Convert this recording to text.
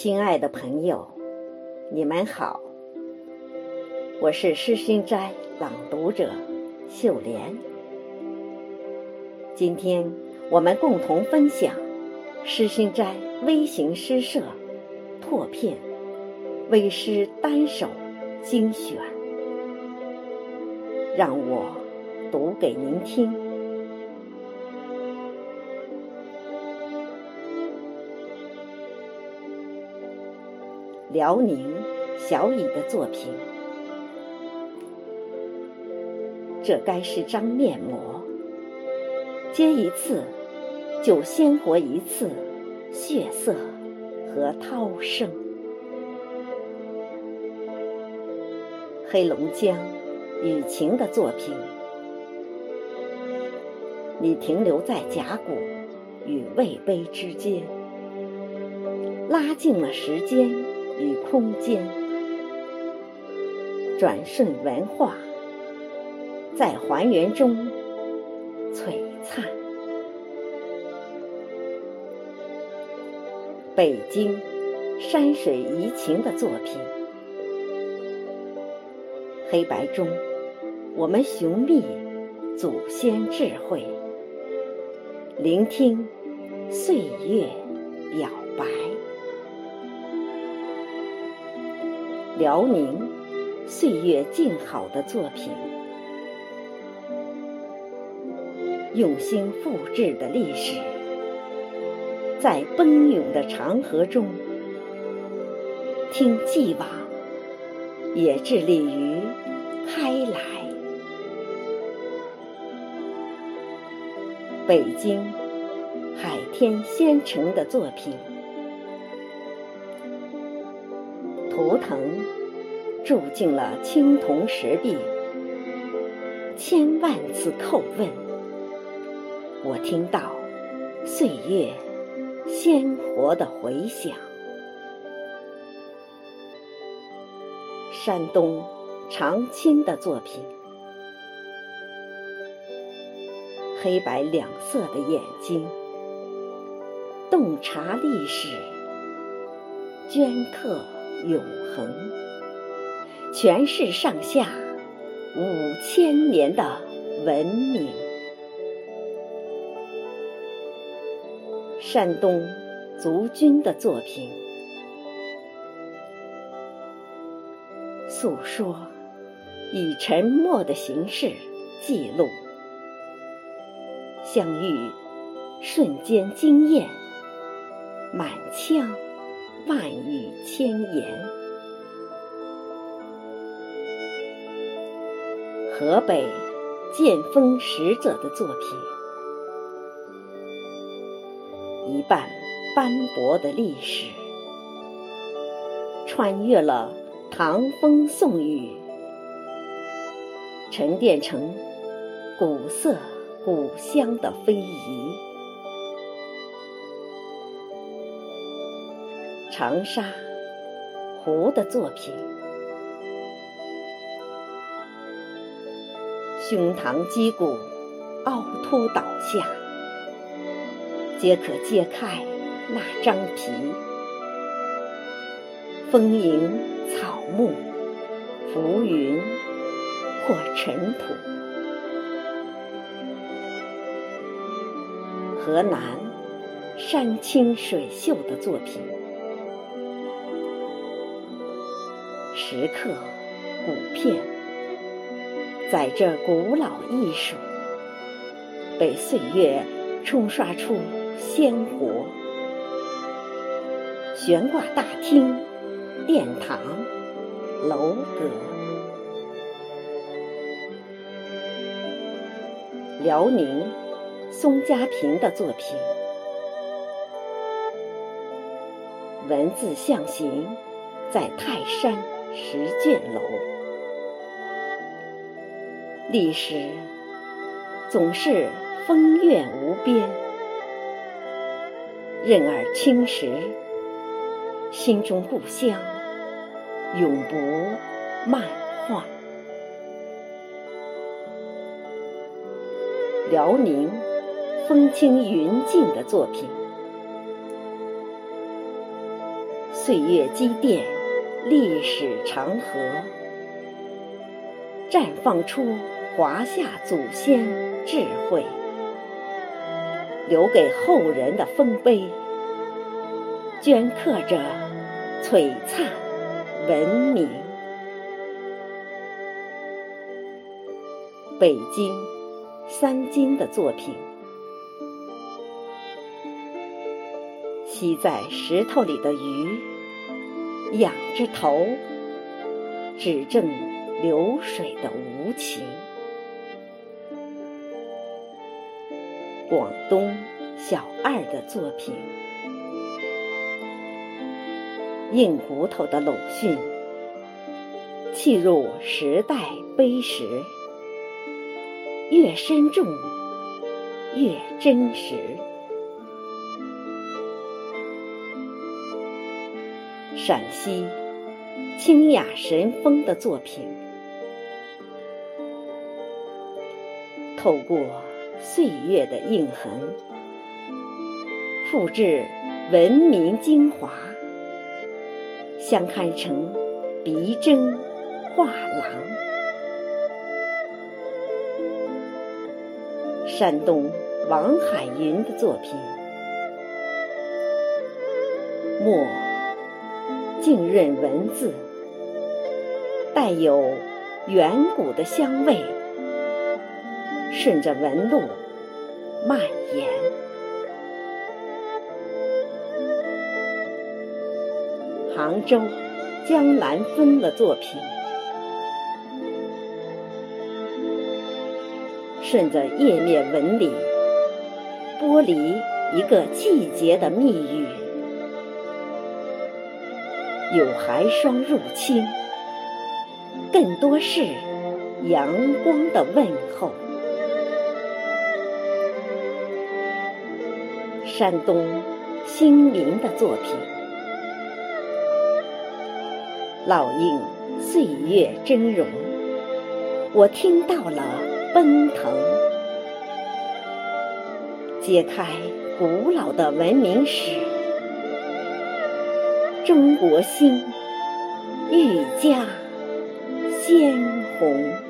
亲爱的朋友，你们好，我是诗心斋朗读者秀莲。今天我们共同分享诗心斋微型诗社拓片微诗单首精选，让我读给您听。辽宁小乙的作品，这该是张面膜，接一次就鲜活一次血色和涛声。黑龙江雨晴的作品，你停留在甲骨与魏碑之间，拉近了时间。与空间，转瞬文化在还原中璀璨。北京山水怡情的作品，黑白中我们寻觅祖先智慧，聆听岁月表白。辽宁岁月静好的作品，用心复制的历史，在奔涌的长河中，听既往，也致力于开来。北京海天仙城的作品。图腾住进了青铜石壁，千万次叩问，我听到岁月鲜活的回响。山东长青的作品，黑白两色的眼睛，洞察历史，镌刻。永恒，全市上下五千年的文明。山东族军的作品，诉说以沉默的形式记录相遇瞬间惊艳，满腔。万语千言。河北剑锋使者的作品，一半斑驳的历史，穿越了唐风宋雨，沉淀成古色古香的非遗。长沙湖的作品，胸膛肌骨凹凸倒下，皆可揭开那张皮。丰盈草木，浮云或尘土。河南山清水秀的作品。石刻古片，在这古老艺术被岁月冲刷出鲜活。悬挂大厅、殿堂、楼阁，辽宁宋家坪的作品，文字象形在泰山。十卷楼，历史总是风月无边，任尔青石，心中故乡永不漫画。辽宁风轻云静的作品。岁月积淀历史长河，绽放出华夏祖先智慧，留给后人的丰碑，镌刻着璀璨文明。北京三金的作品。吸在石头里的鱼，仰着头，指证流水的无情。广东小二的作品，硬骨头的鲁迅，契入时代碑石，越深重，越真实。陕西清雅神风的作品，透过岁月的印痕，复制文明精华，相堪成鼻针画廊。山东王海云的作品，墨。浸润文字，带有远古的香味，顺着纹路蔓延。杭州江南风的作品，顺着页面纹理，剥离一个季节的密语。有寒霜入侵，更多是阳光的问候。山东新民的作品，烙印岁月峥嵘，我听到了奔腾，揭开古老的文明史。中国心愈加鲜红。